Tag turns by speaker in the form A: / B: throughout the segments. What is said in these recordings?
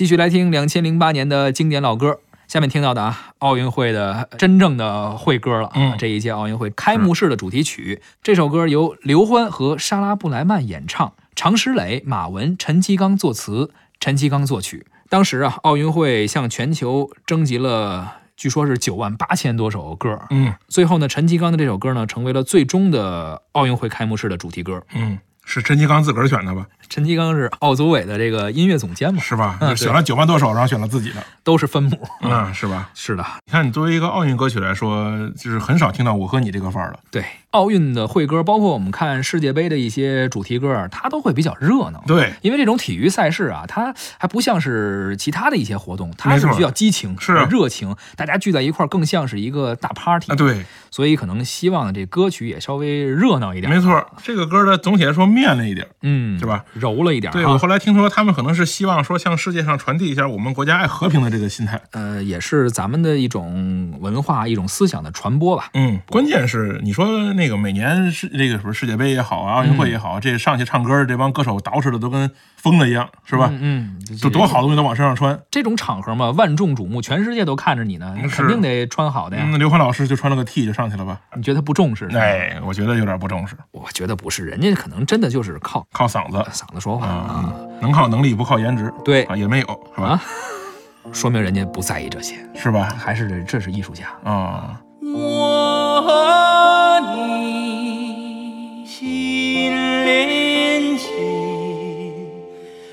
A: 继续来听两千零八年的经典老歌。下面听到的啊，奥运会的真正的会歌了啊！
B: 嗯
A: 这一届奥运会开幕式的主题曲，这首歌由刘欢和莎拉布莱曼演唱，常石磊、马文、陈其刚作词，陈其刚作曲。当时啊，奥运会向全球征集了，据说是九万八千多首歌。
B: 嗯
A: 最后呢，陈其刚的这首歌呢，成为了最终的奥运会开幕式的主题歌。
B: 嗯，是陈其刚自个儿选的吧？
A: 陈其刚是奥组委的这个音乐总监嘛，
B: 是吧？
A: 嗯
B: 选了九万多首，然后选了自己的，
A: 都是分母。
B: 嗯，是吧？
A: 是的，
B: 你看，你作为一个奥运歌曲来说，就是很少听到我和你这个范儿了。
A: 对奥运的会歌，包括我们看世界杯的一些主题歌，它都会比较热闹。
B: 对，
A: 因为这种体育赛事啊，它还不像是其他的一些活动，它是
B: 没错
A: 需要激情、
B: 是啊
A: 热情，大家聚在一块儿，更像是一个大 party
B: 啊，。对，
A: 所以可能希望这歌曲也稍微热闹一点，
B: 没错，这个歌呢，总体来说面了一点。
A: 嗯，
B: 是吧？
A: 柔了一点
B: 对我后来听说，他们可能是希望说向世界上传递一下我们国家爱和平的这个心态。
A: 呃，也是咱们的一种文化、一种思想的传播吧。
B: 嗯，关键是你说那个每年世这个什么世界杯也好啊，奥运会也好，这上去唱歌的这帮歌手捯饬的都跟疯了一样，是吧？
A: 嗯，嗯
B: 就多好的东西都往身上穿。
A: 这种场合嘛，万众瞩目，全世界都看着你呢，
B: 是
A: 肯定得穿好的呀。
B: 嗯，刘欢老师就穿了个 T 就上去了吧？
A: 你觉得他不重视？
B: 哎，我觉得有点不重视，
A: 我觉得不是，人家可能真的就是靠
B: 靠嗓子
A: 嗓子说话啊
B: 能靠能力不靠颜值
A: 对
B: 啊也没有是吧？
A: 说明人家不在意这些。
B: 是吧？
A: 还是这这是艺术家
B: 啊。
C: 我和你心连心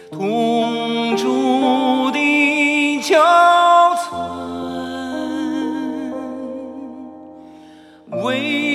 C: 同住地球村为